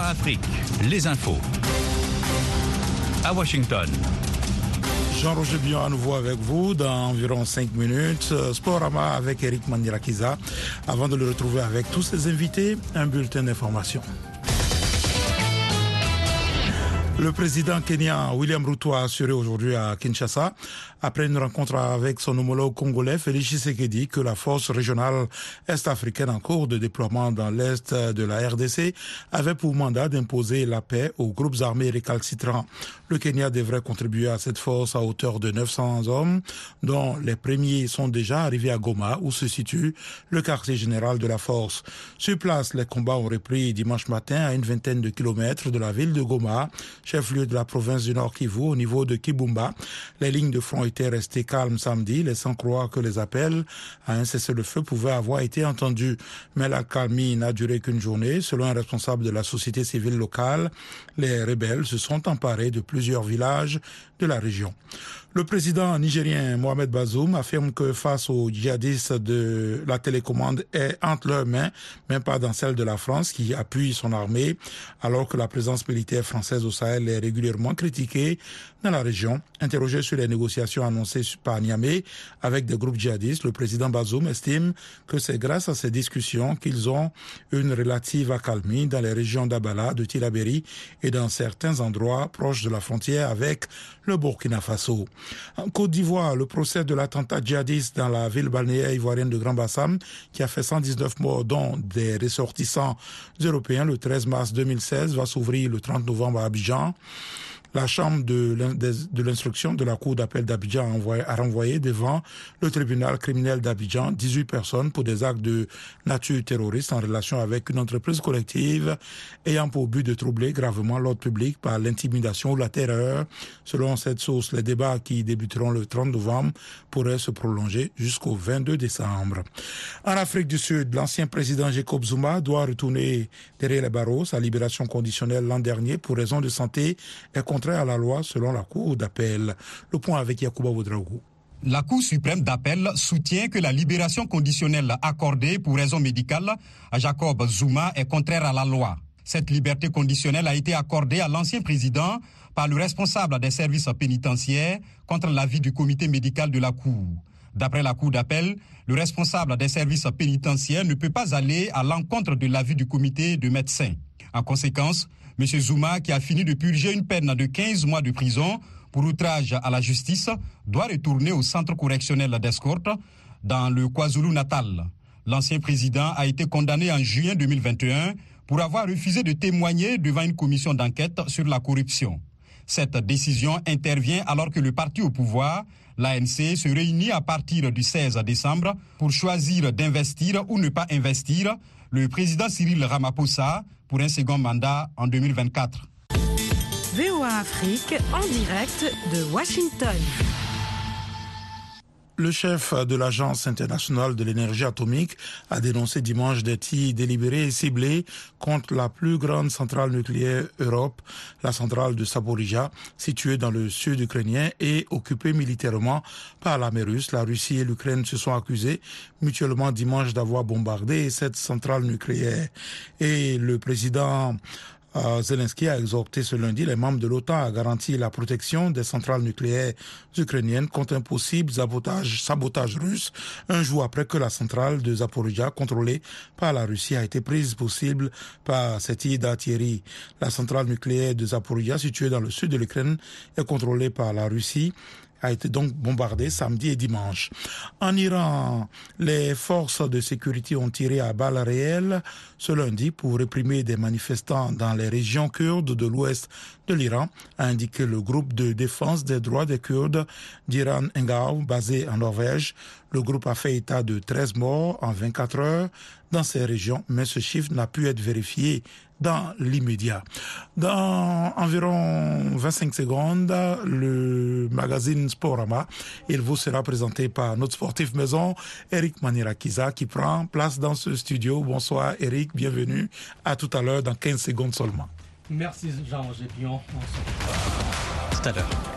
Afrique, les infos. À Washington. Jean-Roger Bion à nouveau avec vous dans environ 5 minutes. Sporama avec Eric Mandirakiza. Avant de le retrouver avec tous ses invités, un bulletin d'information. Le président kenyan William Ruto a assuré aujourd'hui à Kinshasa, après une rencontre avec son homologue congolais Félix Tshisekedi, que la force régionale est-africaine en cours de déploiement dans l'est de la RDC avait pour mandat d'imposer la paix aux groupes armés récalcitrants. Le Kenya devrait contribuer à cette force à hauteur de 900 hommes, dont les premiers sont déjà arrivés à Goma, où se situe le quartier général de la force. Sur place, les combats ont repris dimanche matin à une vingtaine de kilomètres de la ville de Goma, chef-lieu de la province du Nord Kivu, au niveau de Kibumba. Les lignes de front étaient restées calmes samedi, laissant croire que les appels à un cessez-le-feu pouvaient avoir été entendus. Mais la calmie n'a duré qu'une journée. Selon un responsable de la société civile locale, les rebelles se sont emparés de plusieurs villages de la région. Le président nigérien Mohamed Bazoum affirme que face aux djihadistes de la télécommande est entre leurs mains, même pas dans celle de la France qui appuie son armée, alors que la présence militaire française au Sahel est régulièrement critiquée dans la région. Interrogé sur les négociations annoncées par Niamey avec des groupes djihadistes, le président Bazoum estime que c'est grâce à ces discussions qu'ils ont une relative accalmie dans les régions d'Abala, de Tilaberi et dans certains endroits proches de la frontière avec le Burkina Faso. En Côte d'Ivoire, le procès de l'attentat djihadiste dans la ville balnéaire ivoirienne de Grand Bassam, qui a fait 119 morts, dont des ressortissants européens le 13 mars 2016, va s'ouvrir le 30 novembre à Abidjan. 啊。La chambre de l'instruction de la Cour d'appel d'Abidjan a renvoyé devant le tribunal criminel d'Abidjan 18 personnes pour des actes de nature terroriste en relation avec une entreprise collective ayant pour but de troubler gravement l'ordre public par l'intimidation ou la terreur. Selon cette source, les débats qui débuteront le 30 novembre pourraient se prolonger jusqu'au 22 décembre. En Afrique du Sud, l'ancien président Jacob Zuma doit retourner derrière les barreaux. Sa libération conditionnelle l'an dernier pour raison de santé est à la loi selon la Cour d'appel. Le point avec Yacouba. La Cour suprême d'appel soutient que la libération conditionnelle accordée pour raison médicale à Jacob Zuma est contraire à la loi. Cette liberté conditionnelle a été accordée à l'ancien président par le responsable des services pénitentiaires contre l'avis du comité médical de la Cour. D'après la Cour d'appel, le responsable des services pénitentiaires ne peut pas aller à l'encontre de l'avis du comité de médecins. En conséquence, M. Zuma, qui a fini de purger une peine de 15 mois de prison pour outrage à la justice, doit retourner au centre correctionnel d'escorte dans le KwaZulu-Natal. L'ancien président a été condamné en juin 2021 pour avoir refusé de témoigner devant une commission d'enquête sur la corruption. Cette décision intervient alors que le parti au pouvoir, l'ANC, se réunit à partir du 16 décembre pour choisir d'investir ou ne pas investir le président Cyril Ramaphosa pour un second mandat en 2024. VOA Afrique en direct de Washington. Le chef de l'Agence internationale de l'énergie atomique a dénoncé dimanche des tirs délibérés et ciblés contre la plus grande centrale nucléaire Europe, la centrale de Saporija, située dans le sud ukrainien et occupée militairement par l'armée russe. La Russie et l'Ukraine se sont accusés mutuellement dimanche d'avoir bombardé cette centrale nucléaire. Et le président Zelensky a exhorté ce lundi les membres de l'OTAN à garantir la protection des centrales nucléaires ukrainiennes contre un possible sabotage, sabotage russe, un jour après que la centrale de Zaporizhia, contrôlée par la Russie, a été prise possible par cette île d'artillerie. La centrale nucléaire de Zaporizhia, située dans le sud de l'Ukraine, est contrôlée par la Russie a été donc bombardé samedi et dimanche. En Iran, les forces de sécurité ont tiré à balles réelles ce lundi pour réprimer des manifestants dans les régions kurdes de l'ouest de l'Iran, a indiqué le groupe de défense des droits des Kurdes d'Iran Engao, basé en Norvège. Le groupe a fait état de 13 morts en 24 heures dans ces régions, mais ce chiffre n'a pu être vérifié dans l'immédiat. Dans environ 25 secondes, le magazine Sporama, il vous sera présenté par notre sportif maison, Eric Manirakiza, qui prend place dans ce studio. Bonsoir Eric, bienvenue. À tout à l'heure dans 15 secondes seulement. Merci Jean-Roger Pion. Tout à l'heure.